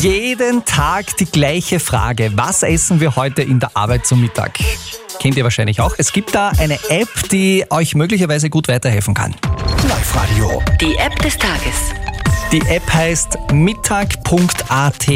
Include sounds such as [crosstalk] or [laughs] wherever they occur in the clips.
Jeden Tag die gleiche Frage. Was essen wir heute in der Arbeit zum Mittag? Kennt ihr wahrscheinlich auch. Es gibt da eine App, die euch möglicherweise gut weiterhelfen kann. Live-Radio. Die App des Tages. Die App heißt mittag.at.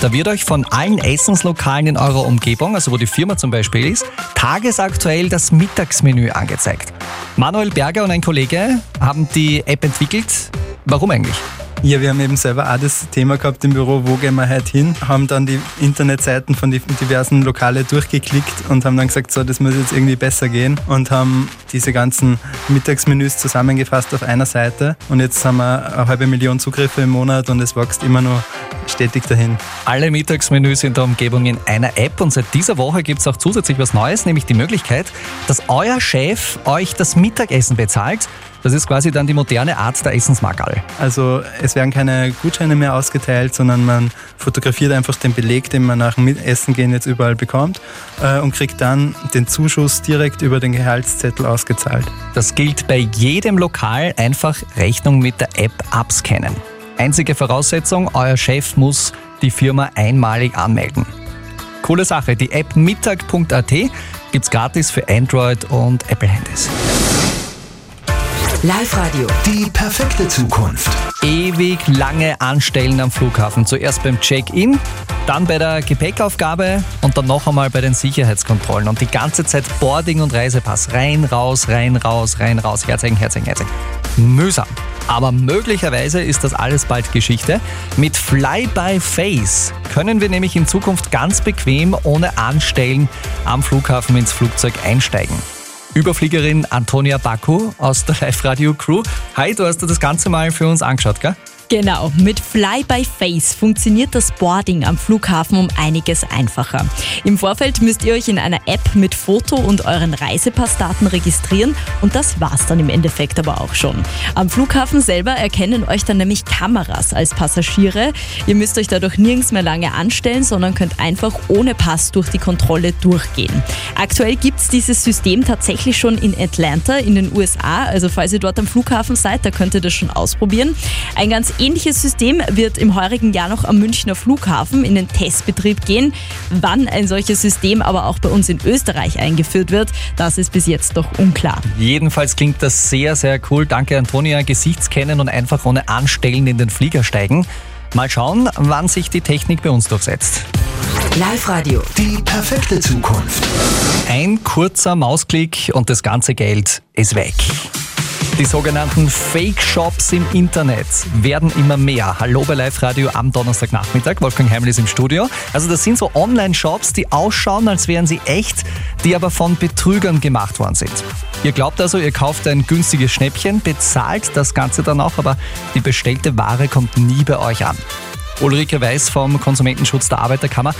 Da wird euch von allen Essenslokalen in eurer Umgebung, also wo die Firma zum Beispiel ist, tagesaktuell das Mittagsmenü angezeigt. Manuel Berger und ein Kollege haben die App entwickelt. Warum eigentlich? Ja, wir haben eben selber auch das Thema gehabt im Büro, wo gehen wir heute hin, haben dann die Internetseiten von den diversen Lokale durchgeklickt und haben dann gesagt, so, das muss jetzt irgendwie besser gehen und haben diese ganzen Mittagsmenüs zusammengefasst auf einer Seite und jetzt haben wir eine halbe Million Zugriffe im Monat und es wächst immer nur stetig dahin. Alle Mittagsmenüs in der Umgebung in einer App und seit dieser Woche gibt es auch zusätzlich was Neues, nämlich die Möglichkeit, dass euer Chef euch das Mittagessen bezahlt. Das ist quasi dann die moderne Art der Essensmarkerl. Also es werden keine Gutscheine mehr ausgeteilt, sondern man fotografiert einfach den Beleg, den man nach dem Essen gehen jetzt überall bekommt äh, und kriegt dann den Zuschuss direkt über den Gehaltszettel ausgezahlt. Das gilt bei jedem Lokal, einfach Rechnung mit der App abscannen. Einzige Voraussetzung, euer Chef muss die Firma einmalig anmelden. Coole Sache, die App mittag.at gibt's gratis für Android und Apple Handys. Live-Radio. Die perfekte Zukunft. Ewig lange anstellen am Flughafen. Zuerst beim Check-in, dann bei der Gepäckaufgabe und dann noch einmal bei den Sicherheitskontrollen. Und die ganze Zeit Boarding und Reisepass. Rein, raus, rein, raus, rein, raus. Herzeigen, Herzeigen, Herzeigen. Mühsam. Aber möglicherweise ist das alles bald Geschichte. Mit Fly by Face können wir nämlich in Zukunft ganz bequem ohne Anstellen am Flughafen ins Flugzeug einsteigen. Überfliegerin Antonia Baku aus der Live-Radio-Crew. Hi, du hast dir das Ganze mal für uns angeschaut, gell? Genau, mit Fly by Face funktioniert das Boarding am Flughafen um einiges einfacher. Im Vorfeld müsst ihr euch in einer App mit Foto und euren Reisepassdaten registrieren und das war's dann im Endeffekt aber auch schon. Am Flughafen selber erkennen euch dann nämlich Kameras als Passagiere. Ihr müsst euch dadurch nirgends mehr lange anstellen, sondern könnt einfach ohne Pass durch die Kontrolle durchgehen. Aktuell gibt's dieses System tatsächlich schon in Atlanta in den USA, also falls ihr dort am Flughafen seid, da könnt ihr das schon ausprobieren. Ein ganz ähnliches System wird im heurigen Jahr noch am Münchner Flughafen in den Testbetrieb gehen. Wann ein solches System aber auch bei uns in Österreich eingeführt wird, das ist bis jetzt noch unklar. Jedenfalls klingt das sehr, sehr cool. Danke, Antonia. Gesichtskennen und einfach ohne Anstellen in den Flieger steigen. Mal schauen, wann sich die Technik bei uns durchsetzt. Live-Radio. Die perfekte Zukunft. Ein kurzer Mausklick und das ganze Geld ist weg. Die sogenannten Fake-Shops im Internet werden immer mehr. Hallo bei Live Radio am Donnerstagnachmittag. Wolfgang Heimel ist im Studio. Also das sind so Online-Shops, die ausschauen, als wären sie echt, die aber von Betrügern gemacht worden sind. Ihr glaubt also, ihr kauft ein günstiges Schnäppchen, bezahlt das Ganze dann auch, aber die bestellte Ware kommt nie bei euch an. Ulrike Weiß vom Konsumentenschutz der Arbeiterkammer.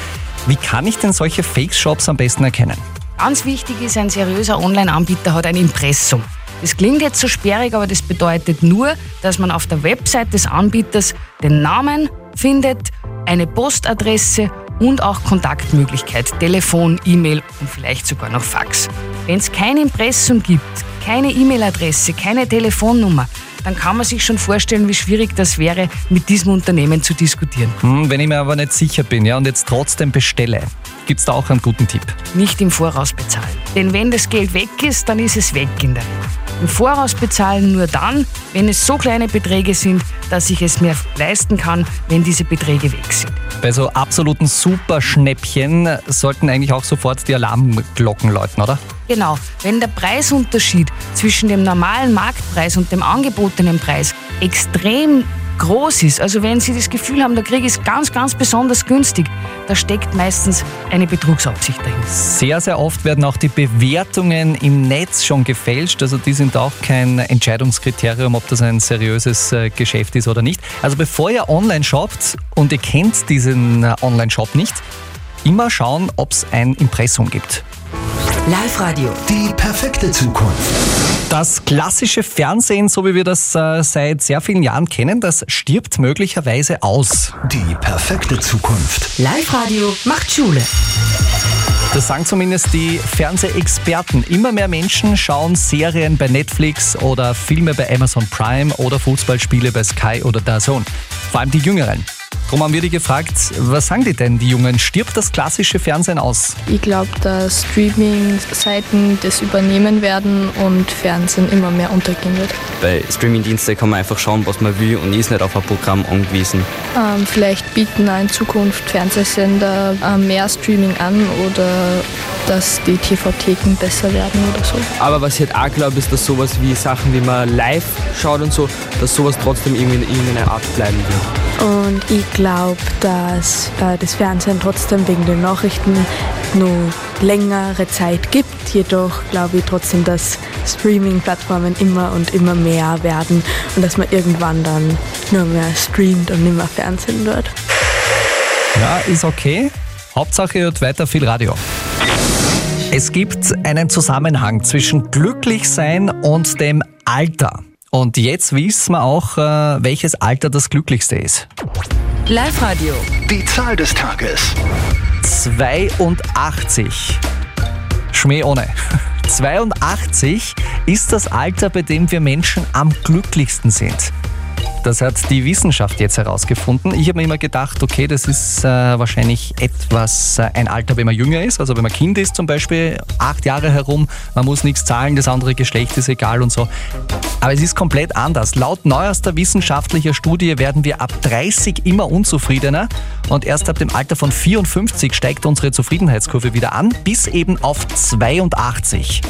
Wie kann ich denn solche Fake-Shops am besten erkennen? Ganz wichtig ist, ein seriöser Online-Anbieter hat ein Impressum. Das klingt jetzt so sperrig, aber das bedeutet nur, dass man auf der Website des Anbieters den Namen findet, eine Postadresse und auch Kontaktmöglichkeit, Telefon, E-Mail und vielleicht sogar noch Fax. Wenn es kein Impressum gibt, keine E-Mail-Adresse, keine Telefonnummer, dann kann man sich schon vorstellen, wie schwierig das wäre, mit diesem Unternehmen zu diskutieren. Hm, wenn ich mir aber nicht sicher bin ja, und jetzt trotzdem bestelle, gibt es da auch einen guten Tipp? Nicht im Voraus bezahlen. Denn wenn das Geld weg ist, dann ist es weg in der Regel. Im Voraus bezahlen nur dann, wenn es so kleine Beträge sind, dass ich es mir leisten kann, wenn diese Beträge weg sind. Bei so absoluten Superschnäppchen sollten eigentlich auch sofort die Alarmglocken läuten, oder? Genau, wenn der Preisunterschied zwischen dem normalen Marktpreis und dem angebotenen Preis extrem groß ist, also wenn Sie das Gefühl haben, der Krieg ist ganz, ganz besonders günstig, da steckt meistens eine Betrugsabsicht dahinter. Sehr, sehr oft werden auch die Bewertungen im Netz schon gefälscht. Also die sind auch kein Entscheidungskriterium, ob das ein seriöses äh, Geschäft ist oder nicht. Also bevor ihr online shoppt und ihr kennt diesen äh, Online-Shop nicht, immer schauen, ob es ein Impressum gibt. Live-Radio. Die perfekte Zukunft. Das klassische Fernsehen, so wie wir das äh, seit sehr vielen Jahren kennen, das stirbt möglicherweise aus. Die perfekte Zukunft. Live-Radio macht Schule. Das sagen zumindest die Fernsehexperten. Immer mehr Menschen schauen Serien bei Netflix oder Filme bei Amazon Prime oder Fußballspiele bei Sky oder DAZN. Vor allem die Jüngeren. Darum haben wir die gefragt, was sagen die denn, die Jungen? Stirbt das klassische Fernsehen aus? Ich glaube, dass Streaming-Seiten das übernehmen werden und Fernsehen immer mehr untergehen wird. Bei Streamingdiensten kann man einfach schauen, was man will und ist nicht auf ein Programm angewiesen. Ähm, vielleicht bieten auch in Zukunft Fernsehsender äh, mehr Streaming an oder dass die TV-Theken besser werden oder so. Aber was ich halt auch glaube, ist, dass sowas wie Sachen, wie man live schaut und so, dass sowas trotzdem irgendwie in irgendeiner Art bleiben wird. Und ich glaube, dass äh, das Fernsehen trotzdem wegen den Nachrichten nur längere Zeit gibt. Jedoch glaube ich trotzdem, dass Streaming-Plattformen immer und immer mehr werden und dass man irgendwann dann nur mehr streamt und nicht mehr Fernsehen wird. Ja, ist okay. Hauptsache, ihr hört weiter viel Radio. Es gibt einen Zusammenhang zwischen Glücklichsein und dem Alter. Und jetzt wissen wir auch, äh, welches Alter das glücklichste ist. Live-Radio. Die Zahl des Tages. 82. Schmäh ohne. [laughs] 82 ist das Alter, bei dem wir Menschen am glücklichsten sind. Das hat die Wissenschaft jetzt herausgefunden. Ich habe mir immer gedacht, okay, das ist äh, wahrscheinlich etwas äh, ein Alter, wenn man jünger ist. Also wenn man Kind ist zum Beispiel, acht Jahre herum, man muss nichts zahlen, das andere Geschlecht ist egal und so. Aber es ist komplett anders. Laut neuester wissenschaftlicher Studie werden wir ab 30 immer unzufriedener und erst ab dem Alter von 54 steigt unsere Zufriedenheitskurve wieder an, bis eben auf 82.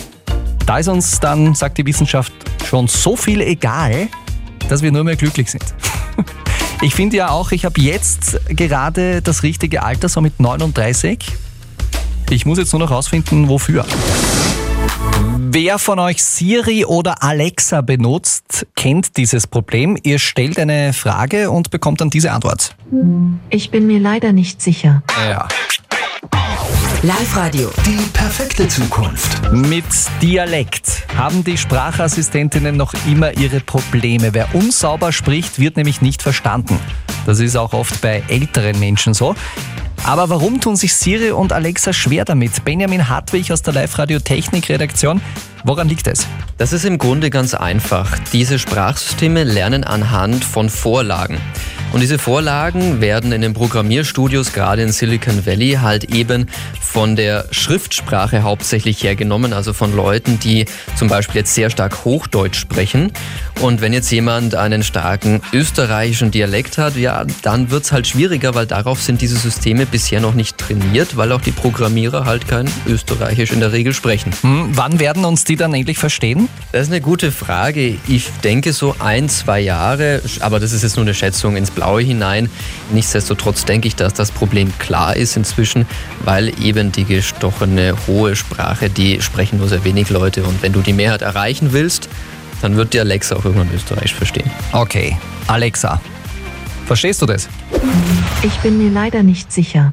Da ist uns dann, sagt die Wissenschaft, schon so viel egal, dass wir nur mehr glücklich sind. [laughs] Ich finde ja auch, ich habe jetzt gerade das richtige Alter, so mit 39. Ich muss jetzt nur noch rausfinden, wofür. Wer von euch Siri oder Alexa benutzt, kennt dieses Problem. Ihr stellt eine Frage und bekommt dann diese Antwort. Ich bin mir leider nicht sicher. Ja. Live-Radio. Die perfekte Zukunft. Mit Dialekt haben die Sprachassistentinnen noch immer ihre Probleme. Wer unsauber spricht, wird nämlich nicht verstanden. Das ist auch oft bei älteren Menschen so. Aber warum tun sich Siri und Alexa schwer damit? Benjamin Hartwig aus der Live-Radio Technik-Redaktion. Woran liegt es? Das ist im Grunde ganz einfach. Diese Sprachsysteme lernen anhand von Vorlagen. Und diese Vorlagen werden in den Programmierstudios, gerade in Silicon Valley, halt eben von der Schriftsprache hauptsächlich hergenommen, also von Leuten, die zum Beispiel jetzt sehr stark Hochdeutsch sprechen. Und wenn jetzt jemand einen starken österreichischen Dialekt hat, ja, dann wird's halt schwieriger, weil darauf sind diese Systeme bisher noch nicht trainiert, weil auch die Programmierer halt kein Österreichisch in der Regel sprechen. Hm, wann werden uns die dann endlich verstehen? Das ist eine gute Frage. Ich denke so ein, zwei Jahre, aber das ist jetzt nur eine Schätzung ins Blaue hinein. Nichtsdestotrotz denke ich, dass das Problem klar ist inzwischen, weil eben die gestochene hohe Sprache, die sprechen nur sehr wenig Leute und wenn du die Mehrheit erreichen willst, dann wird die Alexa auch irgendwann Österreich verstehen. Okay, Alexa. Verstehst du das? Ich bin mir leider nicht sicher.